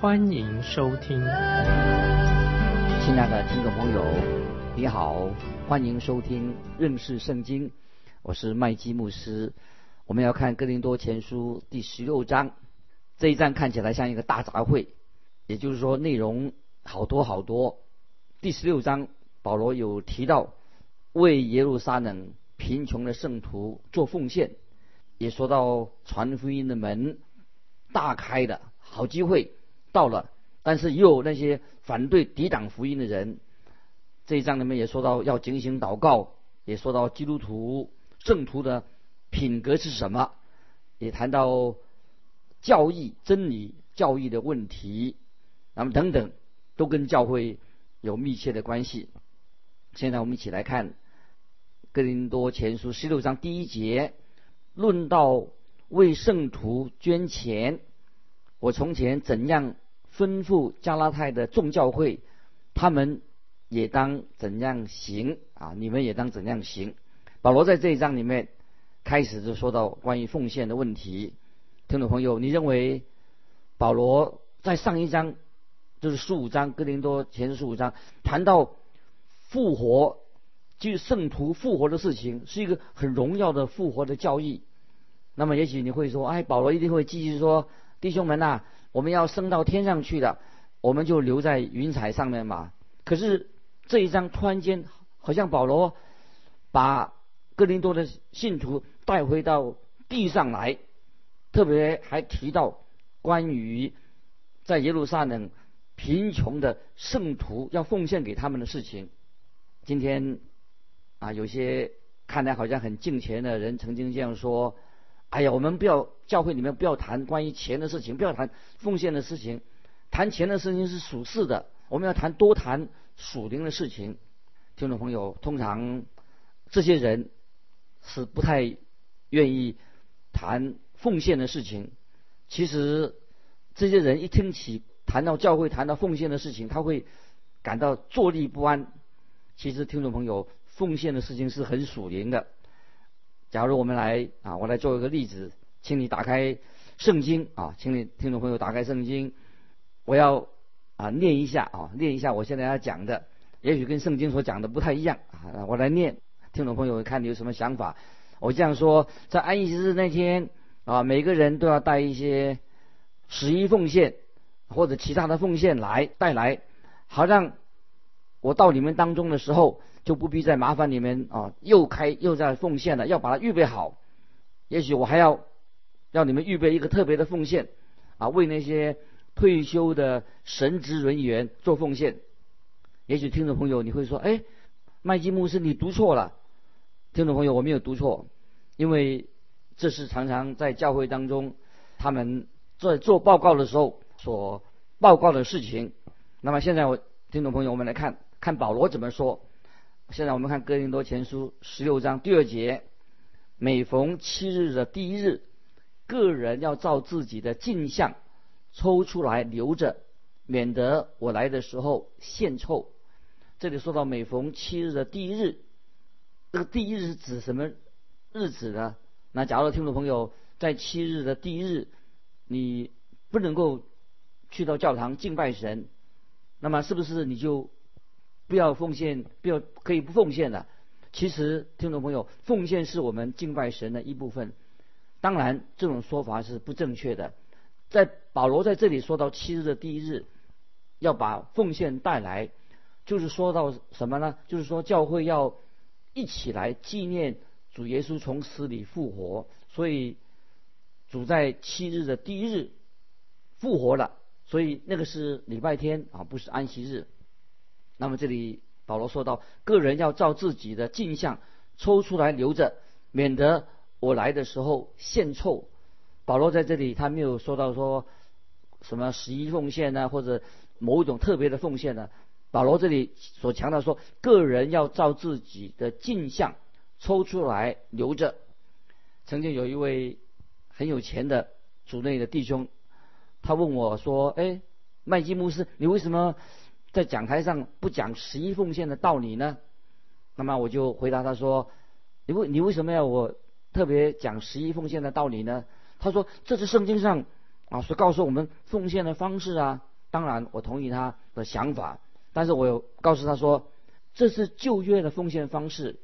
欢迎收听。亲爱的听众朋友，你好，欢迎收听认识圣经，我是麦基牧师。我们要看哥林多前书第十六章，这一章看起来像一个大杂烩，也就是说内容好多好多。第十六章保罗有提到为耶路撒冷贫穷的圣徒做奉献，也说到传福音的门大开的好机会到了，但是又有那些反对抵挡福音的人。这一章里面也说到要警醒祷告，也说到基督徒圣徒的。品格是什么？也谈到教义、真理、教义的问题，那么等等，都跟教会有密切的关系。现在我们一起来看《哥林多前书》十六章第一节，论到为圣徒捐钱。我从前怎样吩咐加拉太的众教会，他们也当怎样行啊！你们也当怎样行。保罗在这一章里面。开始就说到关于奉献的问题，听众朋友，你认为保罗在上一章就是十五章哥林多前十五章谈到复活，就圣徒复活的事情，是一个很荣耀的复活的教义。那么也许你会说，哎，保罗一定会继续说，弟兄们呐，我们要升到天上去的，我们就留在云彩上面嘛。可是这一章突然间好像保罗把。哥林多的信徒带回到地上来，特别还提到关于在耶路撒冷贫穷的圣徒要奉献给他们的事情。今天啊，有些看来好像很敬虔的人曾经这样说：“哎呀，我们不要教会里面不要谈关于钱的事情，不要谈奉献的事情，谈钱的事情是属世的，我们要谈多谈属灵的事情。”听众朋友，通常这些人。是不太愿意谈奉献的事情。其实这些人一听起谈到教会、谈到奉献的事情，他会感到坐立不安。其实听众朋友，奉献的事情是很属灵的。假如我们来啊，我来做一个例子，请你打开圣经啊，请你听众朋友打开圣经，我要啊念一下啊，念一下我现在要讲的，也许跟圣经所讲的不太一样啊，我来念。听众朋友，看你有什么想法？我这样说，在安息日那天啊，每个人都要带一些十一奉献或者其他的奉献来带来，好让我到你们当中的时候就不必再麻烦你们啊，又开又在奉献了，要把它预备好。也许我还要让你们预备一个特别的奉献啊，为那些退休的神职人员做奉献。也许听众朋友你会说，哎，麦基牧师，你读错了。听众朋友，我没有读错，因为这是常常在教会当中，他们在做报告的时候所报告的事情。那么现在，我听众朋友，我们来看看保罗怎么说。现在我们看哥林多前书十六章第二节：每逢七日的第一日，个人要照自己的镜像抽出来留着，免得我来的时候献臭。这里说到每逢七日的第一日。这个第一日是指什么日子呢？那假如听众朋友在七日的第一日，你不能够去到教堂敬拜神，那么是不是你就不要奉献，不要可以不奉献的？其实听众朋友，奉献是我们敬拜神的一部分。当然，这种说法是不正确的。在保罗在这里说到七日的第一日，要把奉献带来，就是说到什么呢？就是说教会要。一起来纪念主耶稣从死里复活，所以主在七日的第一日复活了，所以那个是礼拜天啊，不是安息日。那么这里保罗说到，个人要照自己的镜像抽出来留着，免得我来的时候献臭。保罗在这里他没有说到说什么十一奉献呢，或者某一种特别的奉献呢？保罗这里所强调说，个人要照自己的镜像抽出来留着。曾经有一位很有钱的组内的弟兄，他问我说：“哎，麦基牧师，你为什么在讲台上不讲十一奉献的道理呢？”那么我就回答他说：“你为你为什么要我特别讲十一奉献的道理呢？”他说：“这是圣经上啊所告诉我们奉献的方式啊。”当然，我同意他的想法。但是我有告诉他说，这是旧约的奉献方式。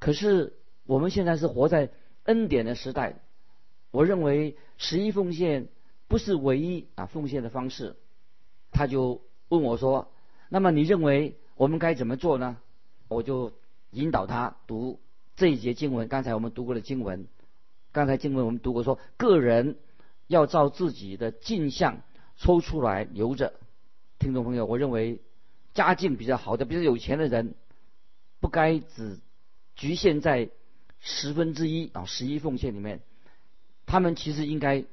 可是我们现在是活在恩典的时代，我认为十一奉献不是唯一啊奉献的方式。他就问我说：“那么你认为我们该怎么做呢？”我就引导他读这一节经文。刚才我们读过的经文，刚才经文我们读过说，个人要照自己的镜像抽出来留着。听众朋友，我认为。家境比较好的，比较有钱的人，不该只局限在十分之一啊十一奉献里面，他们其实应该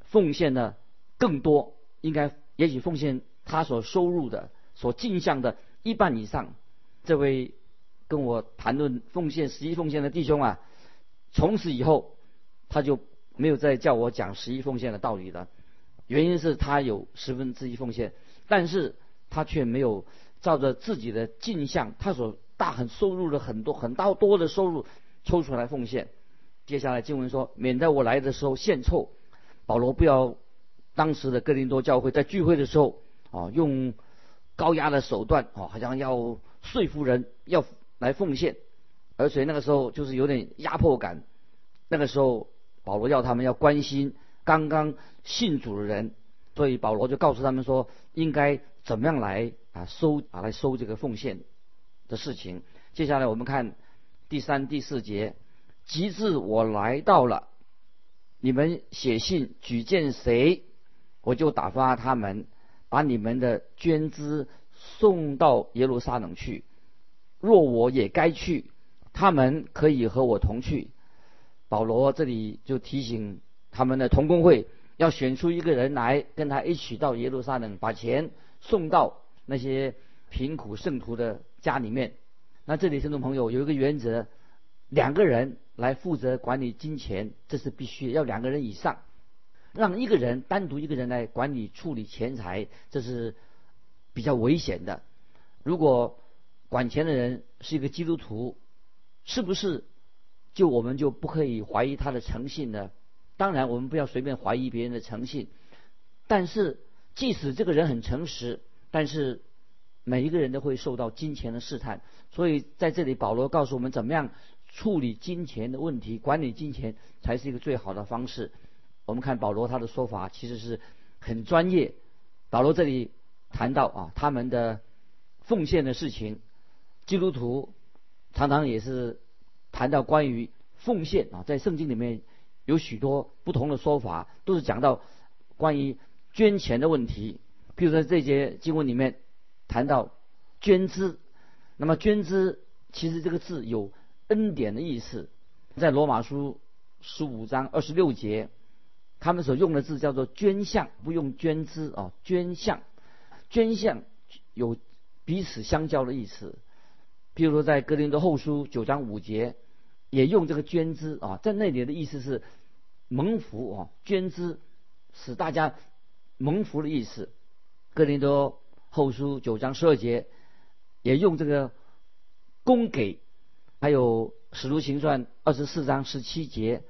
奉献的更多，应该也许奉献他所收入的、所进项的一半以上。这位跟我谈论奉献十一奉献的弟兄啊，从此以后他就没有再叫我讲十一奉献的道理了，原因是他有十分之一奉献，但是。他却没有照着自己的镜像，他所大很收入的很多很大多的收入抽出来奉献。接下来经文说，免得我来的时候献臭。保罗不要当时的哥林多教会在聚会的时候啊，用高压的手段哦，好像要说服人要来奉献，而且那个时候就是有点压迫感。那个时候保罗要他们要关心刚刚信主的人，所以保罗就告诉他们说应该。怎么样来啊收啊来收这个奉献的事情？接下来我们看第三、第四节。及至我来到了，你们写信举荐谁，我就打发他们把你们的捐资送到耶路撒冷去。若我也该去，他们可以和我同去。保罗这里就提醒他们的同工会要选出一个人来跟他一起到耶路撒冷，把钱。送到那些贫苦圣徒的家里面。那这里听众朋友有一个原则：两个人来负责管理金钱，这是必须要两个人以上。让一个人单独一个人来管理处理钱财，这是比较危险的。如果管钱的人是一个基督徒，是不是就我们就不可以怀疑他的诚信呢？当然，我们不要随便怀疑别人的诚信，但是。即使这个人很诚实，但是每一个人都会受到金钱的试探。所以在这里，保罗告诉我们怎么样处理金钱的问题，管理金钱才是一个最好的方式。我们看保罗他的说法其实是很专业。保罗这里谈到啊，他们的奉献的事情，基督徒常常也是谈到关于奉献啊，在圣经里面有许多不同的说法，都是讲到关于。捐钱的问题，譬如说这节经文里面谈到捐资，那么捐资其实这个字有恩典的意思，在罗马书十五章二十六节，他们所用的字叫做捐项，不用捐资啊，捐项，捐项有彼此相交的意思。譬如说在哥林多后书九章五节，也用这个捐资啊，在那里的意思是蒙福啊，捐资使大家。蒙福的意思，《哥林多后书》九章十二节也用这个供给，还有《使徒行传》二十四章十七节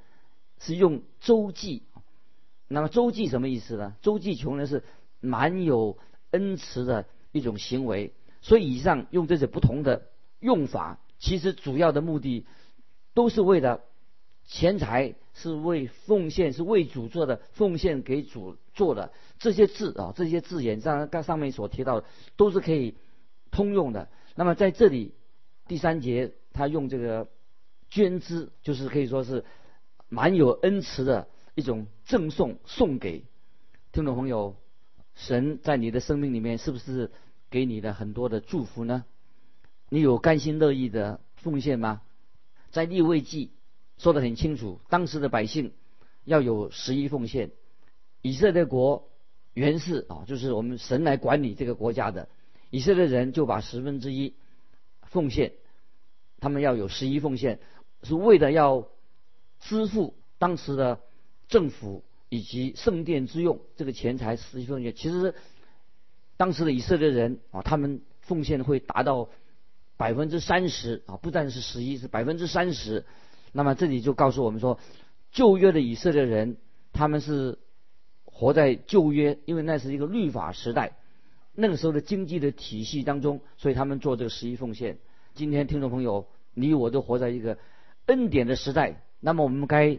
是用周济。那么周济什么意思呢？周济穷人是蛮有恩慈的一种行为。所以以上用这些不同的用法，其实主要的目的都是为了钱财。是为奉献，是为主做的，奉献给主做的这些字啊，这些字眼上刚上面所提到的都是可以通用的。那么在这里第三节，他用这个捐资，就是可以说是蛮有恩慈的一种赠送，送给听众朋友。神在你的生命里面是不是给你的很多的祝福呢？你有甘心乐意的奉献吗？在立位记。说得很清楚，当时的百姓要有十一奉献。以色列国原是啊，就是我们神来管理这个国家的。以色列人就把十分之一奉献，他们要有十一奉献，是为了要支付当时的政府以及圣殿之用。这个钱财十一奉献，其实当时的以色列人啊，他们奉献会达到百分之三十啊，不但是十一，是百分之三十。那么这里就告诉我们说，旧约的以色列人他们是活在旧约，因为那是一个律法时代。那个时候的经济的体系当中，所以他们做这个十一奉献。今天听众朋友，你我都活在一个恩典的时代，那么我们该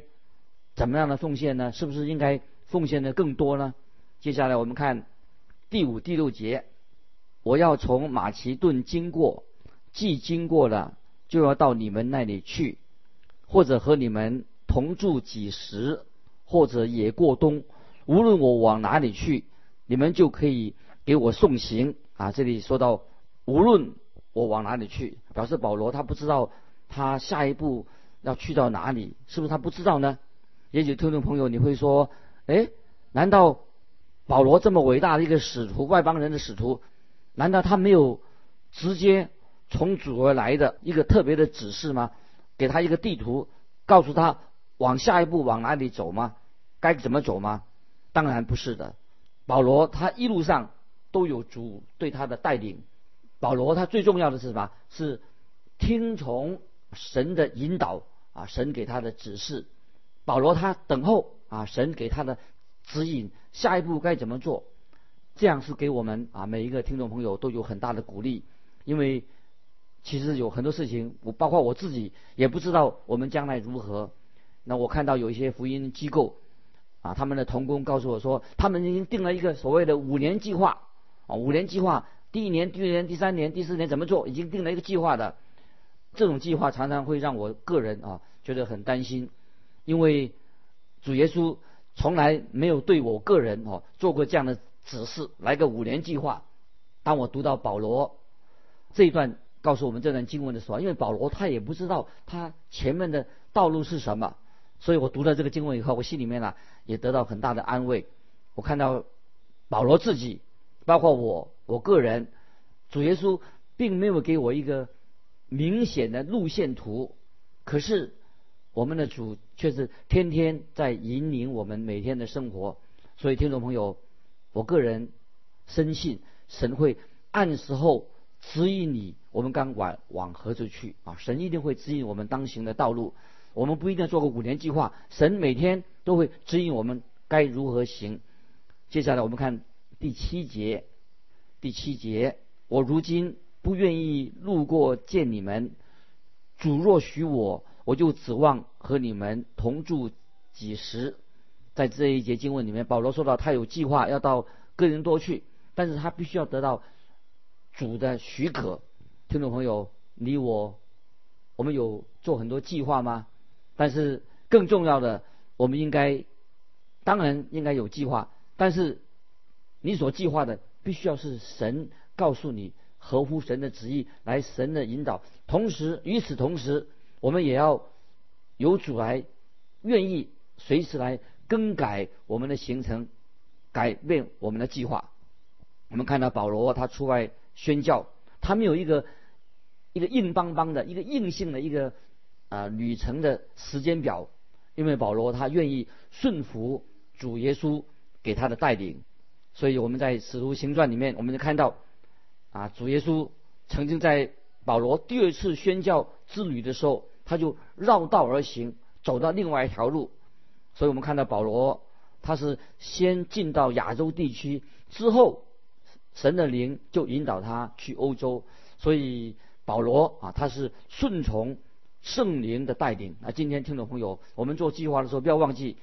怎么样的奉献呢？是不是应该奉献的更多呢？接下来我们看第五、第六节，我要从马其顿经过，既经过了，就要到你们那里去，或者和你们同住几时，或者也过冬。无论我往哪里去，你们就可以。给我送行啊！这里说到，无论我往哪里去，表示保罗他不知道他下一步要去到哪里，是不是他不知道呢？也许听众朋友你会说，哎，难道保罗这么伟大的一个使徒，外邦人的使徒，难道他没有直接从主而来的一个特别的指示吗？给他一个地图，告诉他往下一步往哪里走吗？该怎么走吗？当然不是的，保罗他一路上。都有主对他的带领。保罗他最重要的是什么？是听从神的引导啊，神给他的指示。保罗他等候啊，神给他的指引，下一步该怎么做？这样是给我们啊每一个听众朋友都有很大的鼓励。因为其实有很多事情，我包括我自己也不知道我们将来如何。那我看到有一些福音机构啊，他们的同工告诉我说，他们已经定了一个所谓的五年计划啊。五年计划，第一年、第二年、第三年、第四年怎么做？已经定了一个计划的。这种计划常常会让我个人啊觉得很担心，因为主耶稣从来没有对我个人哦做过这样的指示，来个五年计划。当我读到保罗这一段告诉我们这段经文的时候，因为保罗他也不知道他前面的道路是什么，所以我读了这个经文以后，我心里面呢也得到很大的安慰。我看到保罗自己。包括我，我个人，主耶稣并没有给我一个明显的路线图，可是我们的主却是天天在引领我们每天的生活。所以，听众朋友，我个人深信神会按时候指引你，我们刚往往何处去啊？神一定会指引我们当行的道路。我们不一定做个五年计划，神每天都会指引我们该如何行。接下来，我们看。第七节，第七节，我如今不愿意路过见你们，主若许我，我就指望和你们同住几时。在这一节经文里面，保罗说到他有计划要到哥林多去，但是他必须要得到主的许可。听众朋友，你我，我们有做很多计划吗？但是更重要的，我们应该，当然应该有计划，但是。你所计划的必须要是神告诉你合乎神的旨意来神的引导，同时与此同时，我们也要有主来愿意随时来更改我们的行程，改变我们的计划。我们看到保罗他出外宣教，他没有一个一个硬邦邦的一个硬性的一个啊旅程的时间表，因为保罗他愿意顺服主耶稣给他的带领。所以我们在《使徒行传》里面，我们就看到，啊，主耶稣曾经在保罗第二次宣教之旅的时候，他就绕道而行，走到另外一条路。所以我们看到保罗，他是先进到亚洲地区，之后神的灵就引导他去欧洲。所以保罗啊，他是顺从圣灵的带领。那，今天听众朋友，我们做计划的时候，不要忘记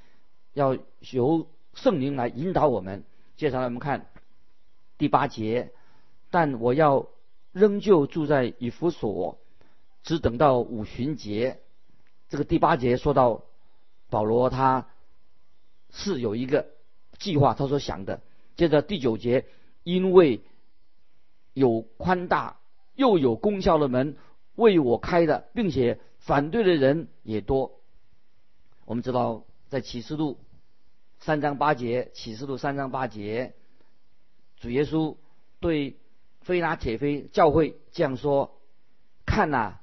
要由圣灵来引导我们。接下来我们看第八节，但我要仍旧住在以弗所，只等到五旬节。这个第八节说到保罗他是有一个计划，他所想的。接着第九节，因为有宽大又有功效的门为我开的，并且反对的人也多。我们知道在启示录。三章八节，启示录三章八节，主耶稣对菲拉铁菲教会这样说：“看呐，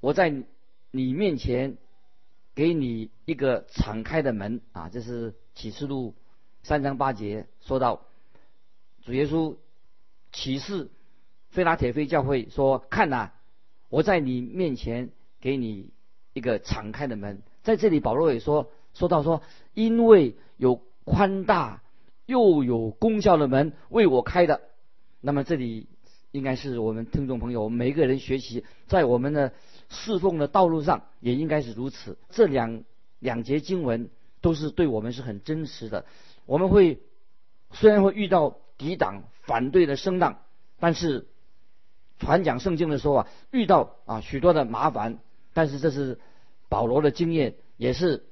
我在你面前给你一个敞开的门啊！”这是启示录三章八节说到，主耶稣启示菲拉铁菲教会说：“看呐，我在你面前给你一个敞开的门。”在这里，保罗也说说到说，因为有宽大又有功效的门为我开的。那么这里应该是我们听众朋友每一个人学习，在我们的侍奉的道路上也应该是如此。这两两节经文都是对我们是很真实的。我们会虽然会遇到抵挡、反对的声浪，但是传讲圣经的时候啊，遇到啊许多的麻烦，但是这是。保罗的经验也是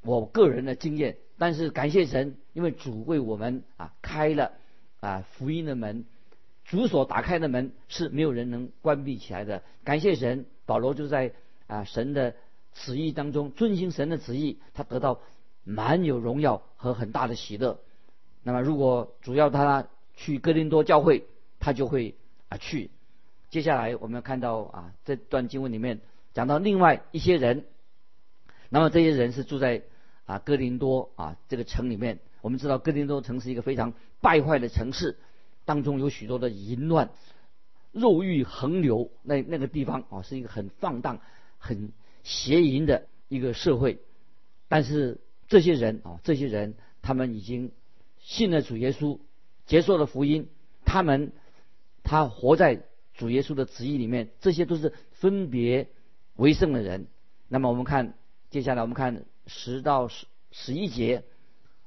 我个人的经验，但是感谢神，因为主为我们啊开了啊福音的门，主所打开的门是没有人能关闭起来的。感谢神，保罗就在啊神的旨意当中遵行神的旨意，他得到满有荣耀和很大的喜乐。那么如果主要他去哥林多教会，他就会啊去。接下来我们看到啊这段经文里面。讲到另外一些人，那么这些人是住在啊哥林多啊这个城里面。我们知道哥林多城是一个非常败坏的城市，当中有许多的淫乱、肉欲横流，那那个地方啊是一个很放荡、很邪淫的一个社会。但是这些人啊，这些人他们已经信了主耶稣，接受了福音，他们他活在主耶稣的旨意里面，这些都是分别。为圣的人，那么我们看接下来我们看十到十十一节，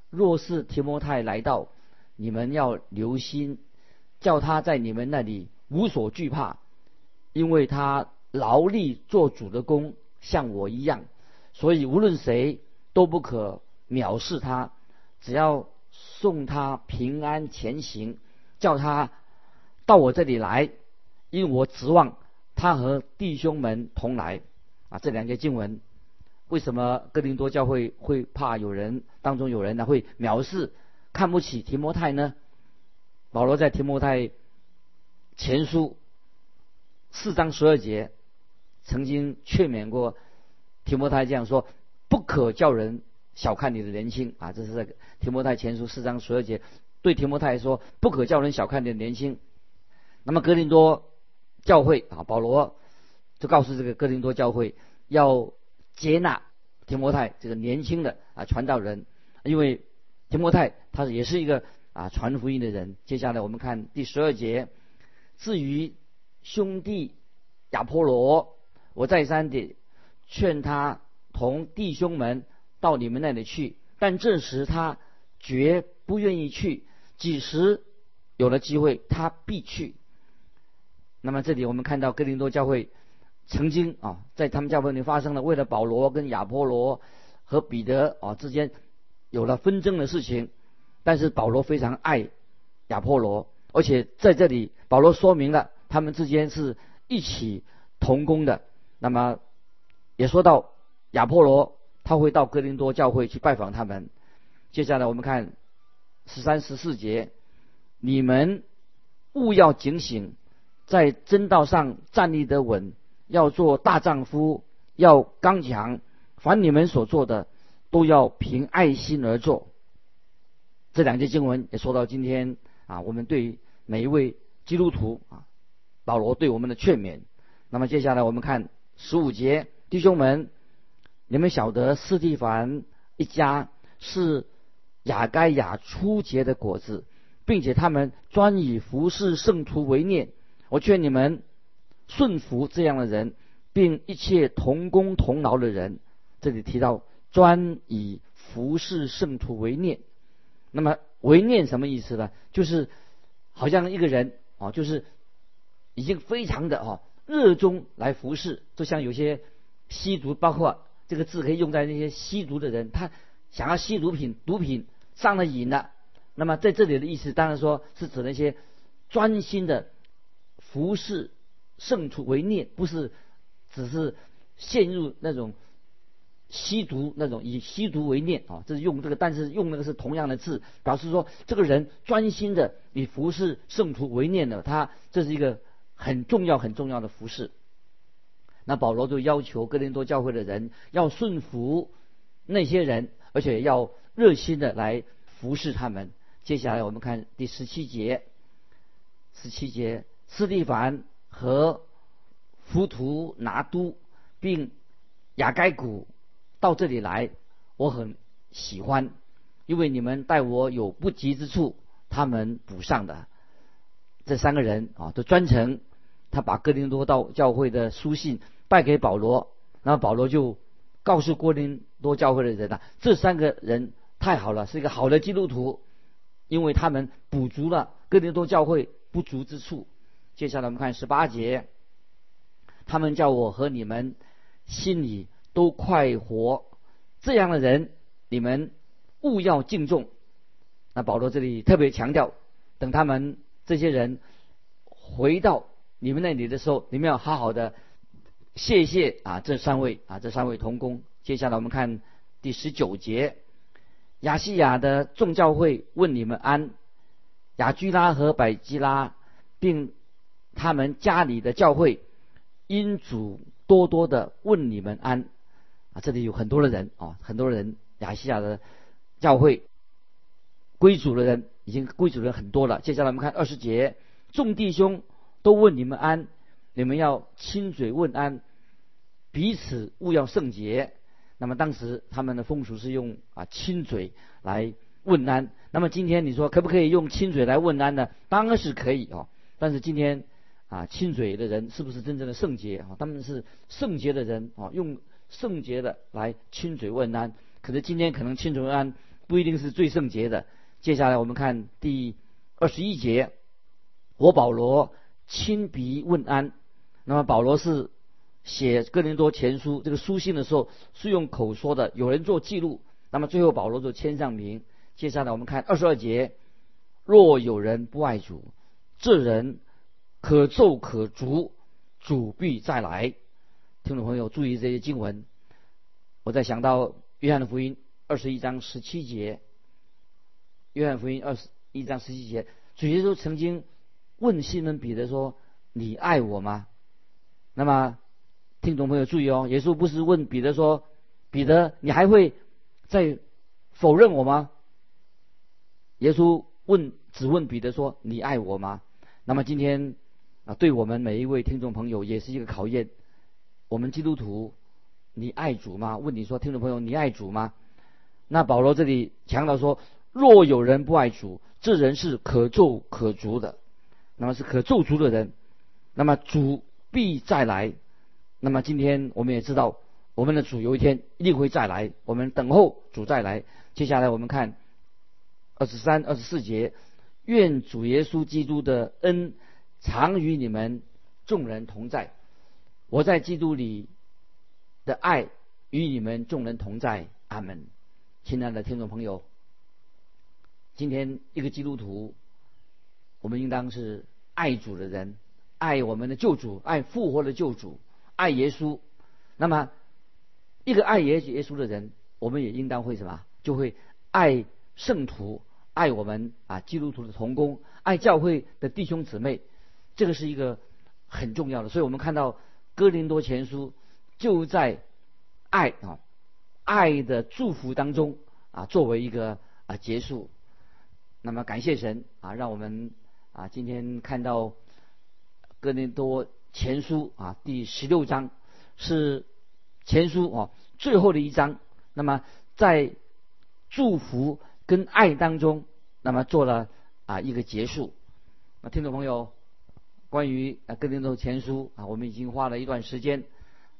若是提摩太来到，你们要留心，叫他在你们那里无所惧怕，因为他劳力做主的工，像我一样，所以无论谁都不可藐视他，只要送他平安前行，叫他到我这里来，因为我指望。他和弟兄们同来啊，这两节经文，为什么哥林多教会会怕有人当中有人呢会藐视、看不起提摩太呢？保罗在提摩太前书四章十二节曾经劝勉过提摩太这样说：不可叫人小看你的年轻啊！这是在提摩太前书四章十二节对提摩太说：不可叫人小看你的年轻。那么哥林多。教会啊，保罗就告诉这个哥林多教会要接纳提摩太这个年轻的啊传道人，因为提摩太他也是一个啊传福音的人。接下来我们看第十二节，至于兄弟亚波罗，我再三的劝他同弟兄们到你们那里去，但这时他绝不愿意去。几时有了机会，他必去。那么这里我们看到哥林多教会曾经啊，在他们教会里发生了为了保罗跟亚波罗和彼得啊之间有了纷争的事情，但是保罗非常爱亚波罗，而且在这里保罗说明了他们之间是一起同工的。那么也说到亚波罗他会到哥林多教会去拜访他们。接下来我们看十三十四节，你们务要警醒。在真道上站立得稳，要做大丈夫，要刚强。凡你们所做的，都要凭爱心而做。这两节经文也说到今天啊，我们对每一位基督徒啊，保罗对我们的劝勉。那么接下来我们看十五节，弟兄们，你们晓得斯蒂凡一家是雅该亚初结的果子，并且他们专以服侍圣徒为念。我劝你们顺服这样的人，并一切同工同劳的人。这里提到专以服侍圣徒为念，那么为念什么意思呢？就是好像一个人啊，就是已经非常的啊热衷来服侍，就像有些吸毒，包括这个字可以用在那些吸毒的人，他想要吸毒品，毒品上了瘾了。那么在这里的意思，当然说是指那些专心的。服侍圣徒为念，不是只是陷入那种吸毒那种以吸毒为念啊，这是用这个，但是用那个是同样的字，表示说这个人专心的以服侍圣徒为念的，他这是一个很重要很重要的服侍。那保罗就要求哥林多教会的人要顺服那些人，而且要热心的来服侍他们。接下来我们看第十七节，十七节，斯蒂凡和浮图拿都并雅该古。到这里来，我很喜欢，因为你们待我有不及之处，他们补上的。这三个人啊，都专程，他把哥林多到教会的书信拜给保罗，然后保罗就告诉哥林多教会的人啊，这三个人太好了，是一个好的基督徒，因为他们补足了哥林多教会不足之处。接下来我们看十八节，他们叫我和你们心里。都快活，这样的人你们勿要敬重。那保罗这里特别强调，等他们这些人回到你们那里的时候，你们要好好的谢谢啊这三位啊这三位同工。接下来我们看第十九节，亚细亚的众教会问你们安，雅居拉和百基拉，并他们家里的教会因主多多的问你们安。这里有很多的人啊，很多人亚细亚的教会归主的人已经归主的人很多了。接下来我们看二十节，众弟兄都问你们安，你们要亲嘴问安，彼此勿要圣洁。那么当时他们的风俗是用啊亲嘴来问安。那么今天你说可不可以用亲嘴来问安呢？当然是可以啊。但是今天啊亲嘴的人是不是真正的圣洁啊？他们是圣洁的人啊，用。圣洁的来亲嘴问安，可是今天可能亲嘴问安不一定是最圣洁的。接下来我们看第二十一节，我保罗亲笔问安。那么保罗是写哥林多前书这个书信的时候是用口说的，有人做记录。那么最后保罗就签上名。接下来我们看二十二节，若有人不爱主，这人可咒可逐，主必再来。听众朋友注意这些经文，我在想到约翰的福音二十一章十七节，约翰福音二十一章十七节，主耶稣曾经问西门彼得说：“你爱我吗？”那么听众朋友注意哦，耶稣不是问彼得说：“彼得，你还会再否认我吗？”耶稣问只问彼得说：“你爱我吗？”那么今天啊，对我们每一位听众朋友也是一个考验。我们基督徒，你爱主吗？问你说，听众朋友，你爱主吗？那保罗这里强调说，若有人不爱主，这人是可咒可逐的，那么是可咒逐的人。那么主必再来。那么今天我们也知道，我们的主有一天一定会再来。我们等候主再来。接下来我们看二十三、二十四节，愿主耶稣基督的恩常与你们众人同在。我在基督里的爱与你们众人同在，阿门。亲爱的听众朋友，今天一个基督徒，我们应当是爱主的人，爱我们的救主，爱复活的救主，爱耶稣。那么，一个爱耶耶稣的人，我们也应当会什么？就会爱圣徒，爱我们啊基督徒的同工，爱教会的弟兄姊妹。这个是一个很重要的，所以我们看到。哥林多前书就在爱啊爱的祝福当中啊作为一个啊结束。那么感谢神啊，让我们啊今天看到哥林多前书啊第十六章是前书啊最后的一章。那么在祝福跟爱当中，那么做了啊一个结束。那听众朋友。关于啊《哥林多前书》啊，我们已经花了一段时间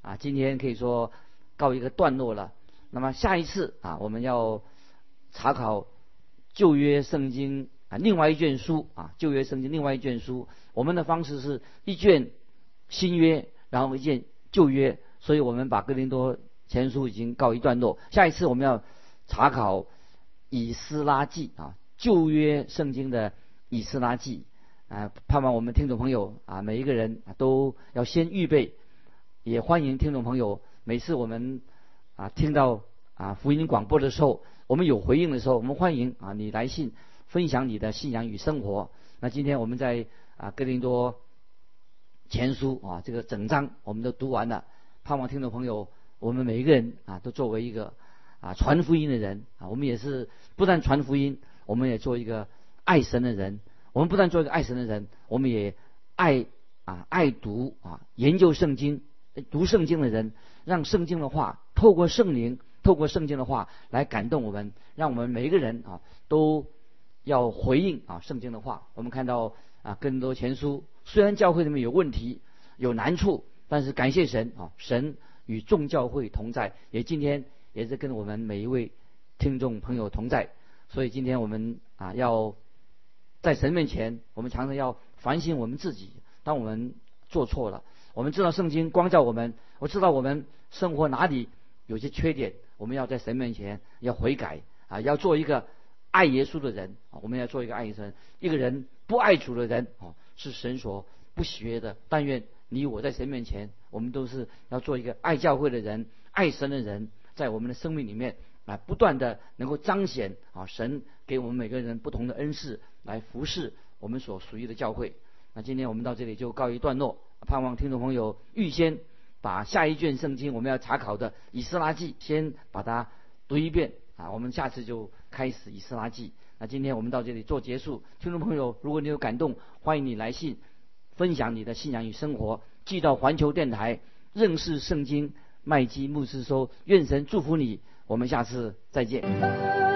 啊，今天可以说告一个段落了。那么下一次啊，我们要查考旧约圣经啊另外一卷书啊，旧约圣经另外一卷书。我们的方式是一卷新约，然后一卷旧约，所以我们把《哥林多前书》已经告一段落。下一次我们要查考以斯拉记啊，旧约圣经的以斯拉记。啊，盼望我们听众朋友啊，每一个人啊都要先预备，也欢迎听众朋友每次我们啊听到啊福音广播的时候，我们有回应的时候，我们欢迎啊你来信分享你的信仰与生活。那今天我们在啊哥林多前书啊这个整章我们都读完了，盼望听众朋友，我们每一个人啊都作为一个啊传福音的人啊，我们也是不但传福音，我们也做一个爱神的人。我们不但做一个爱神的人，我们也爱啊爱读啊研究圣经、读圣经的人，让圣经的话透过圣灵、透过圣经的话来感动我们，让我们每一个人啊都要回应啊圣经的话。我们看到啊更多前书，虽然教会里面有问题、有难处，但是感谢神啊，神与众教会同在，也今天也是跟我们每一位听众朋友同在。所以今天我们啊要。在神面前，我们常常要反省我们自己。当我们做错了，我们知道圣经光照我们，我知道我们生活哪里有些缺点，我们要在神面前要悔改啊，要做一个爱耶稣的人啊。我们要做一个爱耶稣。一个人不爱主的人啊，是神所不喜悦的。但愿你我在神面前，我们都是要做一个爱教会的人、爱神的人，在我们的生命里面来，不断的能够彰显啊，神给我们每个人不同的恩赐。来服侍我们所属于的教会。那今天我们到这里就告一段落，盼望听众朋友预先把下一卷圣经我们要查考的《以斯拉记》先把它读一遍啊。我们下次就开始《以斯拉记》。那今天我们到这里做结束。听众朋友，如果你有感动，欢迎你来信分享你的信仰与生活，寄到环球电台认识圣经麦基牧师说，愿神祝福你。我们下次再见。